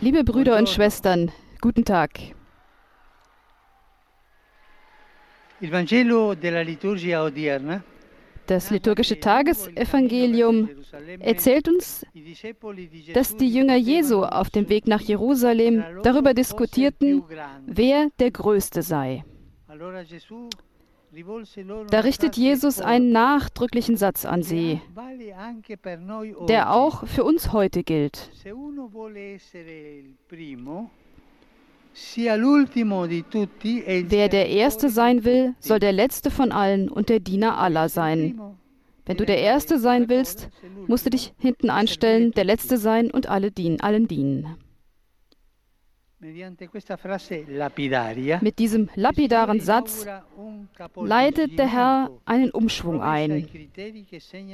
Liebe Brüder und Schwestern, guten Tag. Das liturgische Tagesevangelium erzählt uns, dass die Jünger Jesu auf dem Weg nach Jerusalem darüber diskutierten, wer der Größte sei. Da richtet Jesus einen nachdrücklichen Satz an sie, der auch für uns heute gilt. Wer der Erste sein will, soll der Letzte von allen und der Diener aller sein. Wenn du der Erste sein willst, musst du dich hinten anstellen, der Letzte sein und alle dienen, allen dienen. Mit diesem lapidaren Satz leitet der Herr einen Umschwung ein.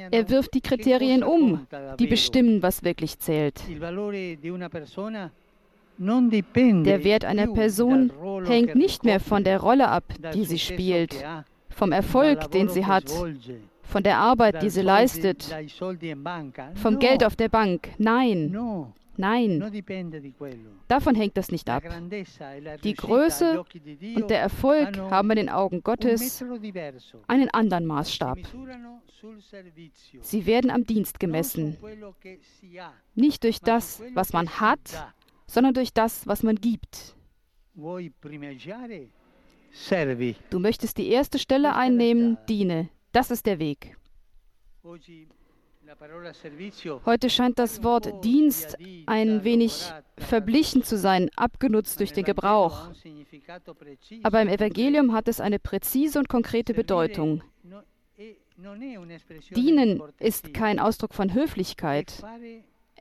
Er wirft die Kriterien um, die bestimmen, was wirklich zählt. Der Wert einer Person hängt nicht mehr von der Rolle ab, die sie spielt, vom Erfolg, den sie hat, von der Arbeit, die sie leistet, vom Geld auf der Bank. Nein, nein, davon hängt das nicht ab. Die Größe und der Erfolg haben in den Augen Gottes einen anderen Maßstab. Sie werden am Dienst gemessen, nicht durch das, was man hat, sondern durch das, was man gibt. Du möchtest die erste Stelle einnehmen, diene. Das ist der Weg. Heute scheint das Wort Dienst ein wenig verblichen zu sein, abgenutzt durch den Gebrauch. Aber im Evangelium hat es eine präzise und konkrete Bedeutung. Dienen ist kein Ausdruck von Höflichkeit.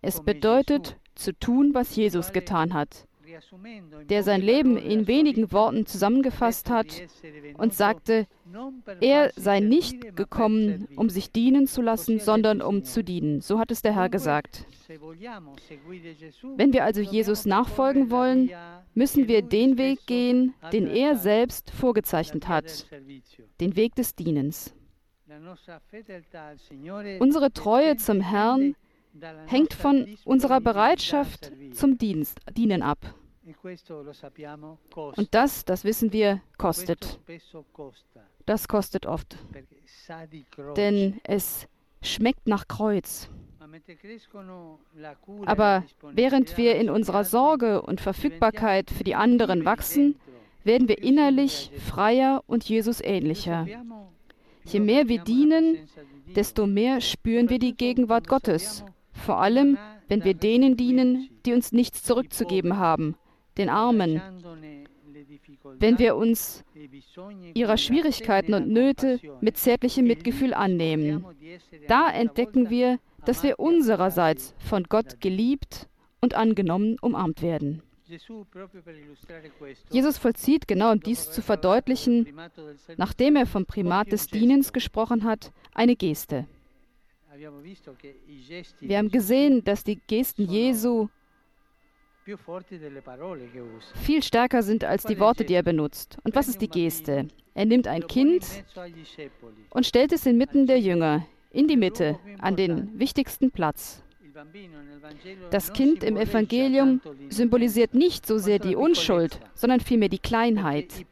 Es bedeutet zu tun, was Jesus getan hat, der sein Leben in wenigen Worten zusammengefasst hat und sagte, er sei nicht gekommen, um sich dienen zu lassen, sondern um zu dienen. So hat es der Herr gesagt. Wenn wir also Jesus nachfolgen wollen, müssen wir den Weg gehen, den er selbst vorgezeichnet hat, den Weg des Dienens. Unsere Treue zum Herrn hängt von unserer Bereitschaft zum Dienst, Dienen ab. Und das, das wissen wir, kostet. Das kostet oft. Denn es schmeckt nach Kreuz. Aber während wir in unserer Sorge und Verfügbarkeit für die anderen wachsen, werden wir innerlich freier und Jesus ähnlicher. Je mehr wir dienen, desto mehr spüren wir die Gegenwart Gottes. vor allem, wenn wir denen dienen, die uns nichts zurückzugeben haben, den Armen. Wenn wir uns ihrer Schwierigkeiten und Nöte mit zärtlichem Mitgefühl annehmen, da entdecken wir, dass wir unsererseits von Gott geliebt und angenommen umarmt werden. Jesus vollzieht, genau um dies zu verdeutlichen, nachdem er vom Primat des Dienens gesprochen hat, eine Geste. Wir haben gesehen, dass die Gesten Jesu viel stärker sind als die Worte, die er benutzt. Und was ist die Geste? Er nimmt ein Kind und stellt es inmitten der Jünger, in die Mitte, an den wichtigsten Platz. Das Kind im Evangelium symbolisiert nicht so sehr die Unschuld, sondern vielmehr die Kleinheit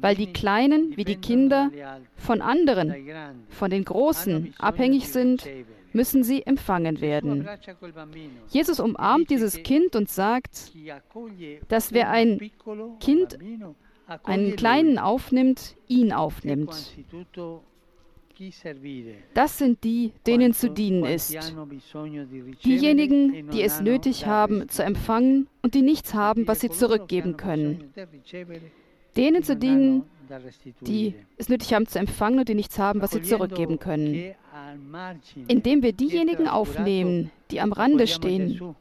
weil die Kleinen wie die Kinder von anderen, von den Großen abhängig sind, müssen sie empfangen werden. Jesus umarmt dieses Kind und sagt, dass wer ein Kind, einen Kleinen aufnimmt, ihn aufnimmt. Das sind die, denen zu dienen ist. Diejenigen, die es nötig haben, zu empfangen und die nichts haben, was sie zurückgeben können denen zu dienen, die es nötig haben zu empfangen und die nichts haben, was sie zurückgeben können. Indem wir diejenigen aufnehmen, die am Rande stehen,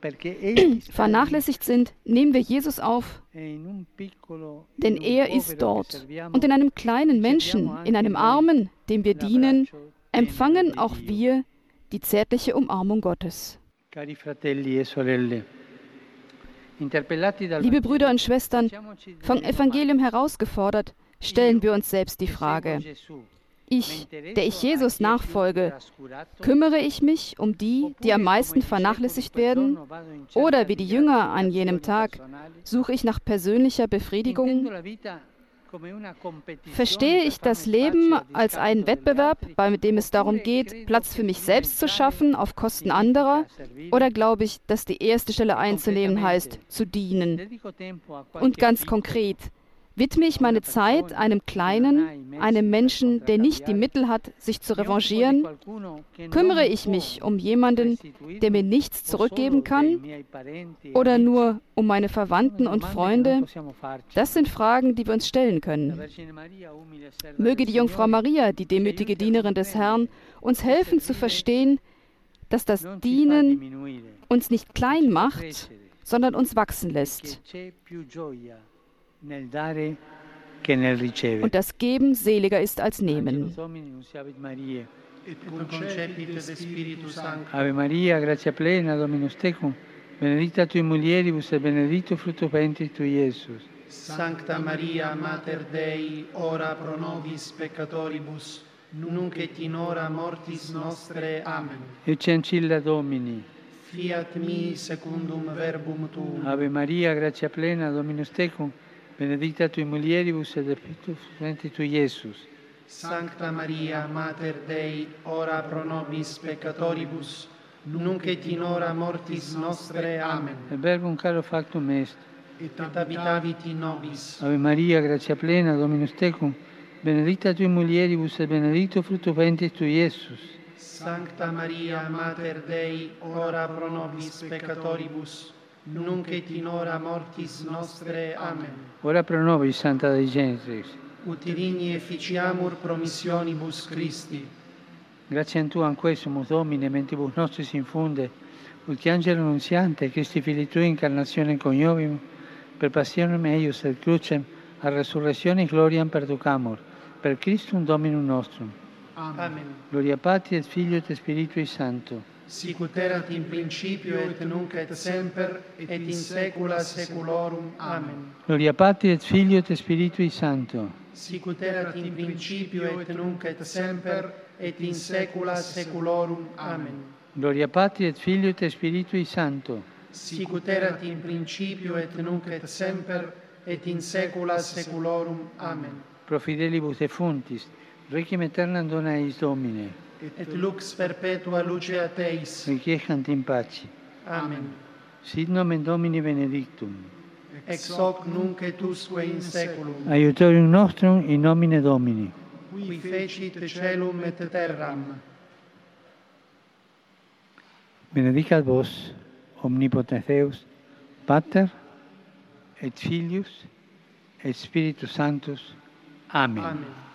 vernachlässigt sind, nehmen wir Jesus auf, denn er ist dort. Und in einem kleinen Menschen, in einem Armen, dem wir dienen, empfangen auch wir die zärtliche Umarmung Gottes. E Liebe Brüder und Schwestern, vom Evangelium herausgefordert, stellen wir uns selbst die Frage, Ich, der ich Jesus nachfolge, kümmere ich mich um die, die am meisten vernachlässigt werden? Oder wie die Jünger an jenem Tag, suche ich nach persönlicher Befriedigung? Verstehe ich das Leben als einen Wettbewerb, bei dem es darum geht, Platz für mich selbst zu schaffen auf Kosten anderer? Oder glaube ich, dass die erste Stelle einzunehmen heißt, zu dienen? Und ganz konkret, widme ich meine Zeit einem Kleinen, einem Menschen, der nicht die Mittel hat, sich zu revanchieren? Kümmere ich mich um jemanden, der mir nichts zurückgeben kann? Oder nur um meine Verwandten und Freunde? Das sind Fragen, die wir uns stellen können. Möge die Jungfrau Maria, die demütige Dienerin des Herrn, uns helfen zu verstehen, dass das Dienen uns nicht klein macht, sondern uns wachsen lässt. Und das Geben seliger ist als Nehmen. Ave Maria, gratia plena, Dominus tecum, benedicta tui mulieribus et benedictus fructus ventris tui, Iesus. Sancta Maria, Mater Dei, ora pro nobis peccatoribus, nunc et in hora mortis nostre. Amen. Ecce ancilla Domini. Fiat mi secundum verbum tuum. Ave Maria, gratia plena, Dominus tecum, benedicta tui mulieribus et fructus venti tui Iesus. Sancta Maria, Mater Dei, ora pro nobis peccatoribus, nunc et in hora mortis nostre. Amen. Et verbum caro factum est. Et abitavit in nobis. Ave Maria, gratia plena, Dominus tecum, benedicta tui mulieribus et benedictus fructus ventris tui, Iesus. Sancta Maria, Mater Dei, ora pro nobis peccatoribus, nunc et in hora mortis nostre. Amen. Ora pro nobis, Santa Dei Genitrix. Ut digni efficiamur promissionibus Christi. Grazie a Tu, anque sumus Domine, mentibus nostris infunde, ut angelo nunziante, Christi Fili Tui, incarnazione coniovim, per passionem eius et crucem, a resurrectionis gloriam perducamur, per Christum Dominum nostrum. Amen. Gloria Patri et Filio et Spiritui Sancto. sicut erat in principio et nunc et semper et in saecula saeculorum. Amen. Gloria Patri et Filio et Spiritui Sancto. Sicut erat in principio et nunc et semper et in saecula saeculorum. Amen. Gloria Patri et Filio et Spiritui Sancto. Sicut erat in principio et nunc et semper et in saecula saeculorum. Amen. Pro fidelibus defuntis, requiem aeternam dona eis Domine et lux perpetua luce a Teis. Requiescant in pace. Amen. Sit nomen Domini benedictum. Ex hoc nunc et usque in saeculum. Aiutorium nostrum in nomine Domini. Qui fecit celum et terram. Benedicat vos, omnipotens Deus, Pater, et Filius, et Spiritus Sanctus. Amen. Amen.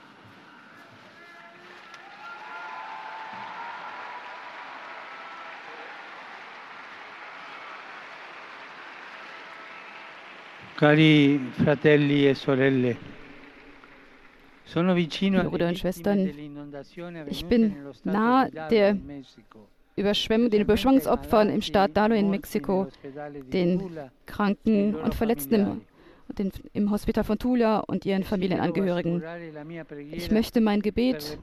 Liebe Brüder und Schwestern, ich bin nahe Hidalgo der. Überschwemmung, den Überschwemmungsopfern im Staat Dalo in Mexiko, den Kranken und Verletzten im, im Hospital von Tula und ihren Familienangehörigen. Ich möchte mein Gebet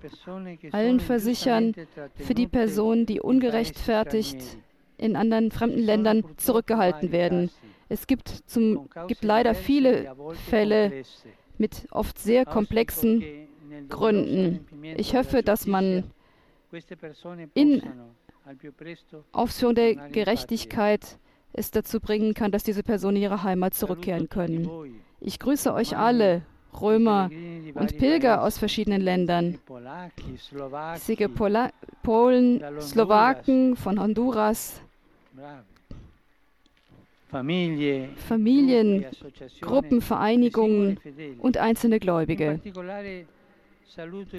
allen versichern für die Personen, die ungerechtfertigt in anderen fremden Ländern zurückgehalten werden. Es gibt, zum, gibt leider viele Fälle mit oft sehr komplexen Gründen. Ich hoffe, dass man in Aufführung der Gerechtigkeit es dazu bringen kann, dass diese Personen in ihre Heimat zurückkehren können. Ich grüße euch alle, Römer und Pilger aus verschiedenen Ländern. Ich sehe Pola Polen, Slowaken, von Honduras, Familien, Gruppen, Vereinigungen und einzelne Gläubige.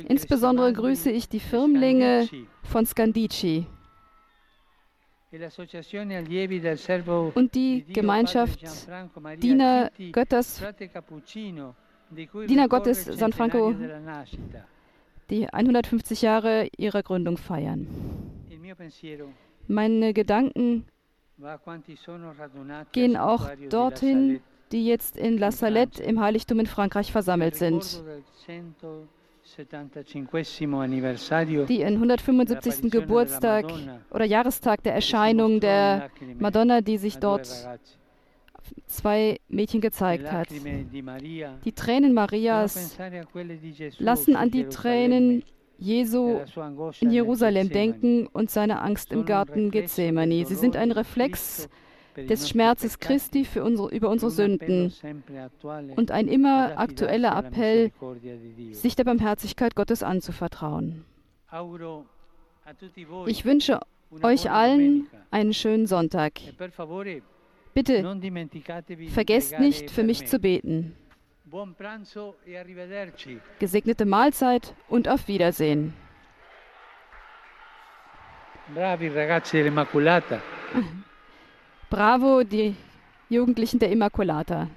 Insbesondere grüße ich die Firmlinge von Scandici. Und die Gemeinschaft Diener Götters, Diener Gottes San Franco, die 150 Jahre ihrer Gründung feiern. Meine Gedanken gehen auch dorthin, die jetzt in La Salette im Heiligtum in Frankreich versammelt sind. die ihren 175. Geburtstag oder Jahrestag der Erscheinung der Madonna, die sich dort zwei Mädchen gezeigt hat. Die Tränen Marias lassen an die Tränen Jesu in Jerusalem denken und seine Angst im Garten Gethsemane. Sie sind ein Reflex des Schmerzes Christi für unsere, über unsere Sünden. Und ein immer aktueller Appell, sich der Barmherzigkeit Gottes anzuvertrauen. Ich wünsche euch allen einen schönen Sonntag. Bitte vergesst nicht, für mich zu beten. Gesegnete Mahlzeit und auf Wiedersehen. Bravi ragazzi dell'Immaculata. Bravo, die Jugendlichen der Immaculata.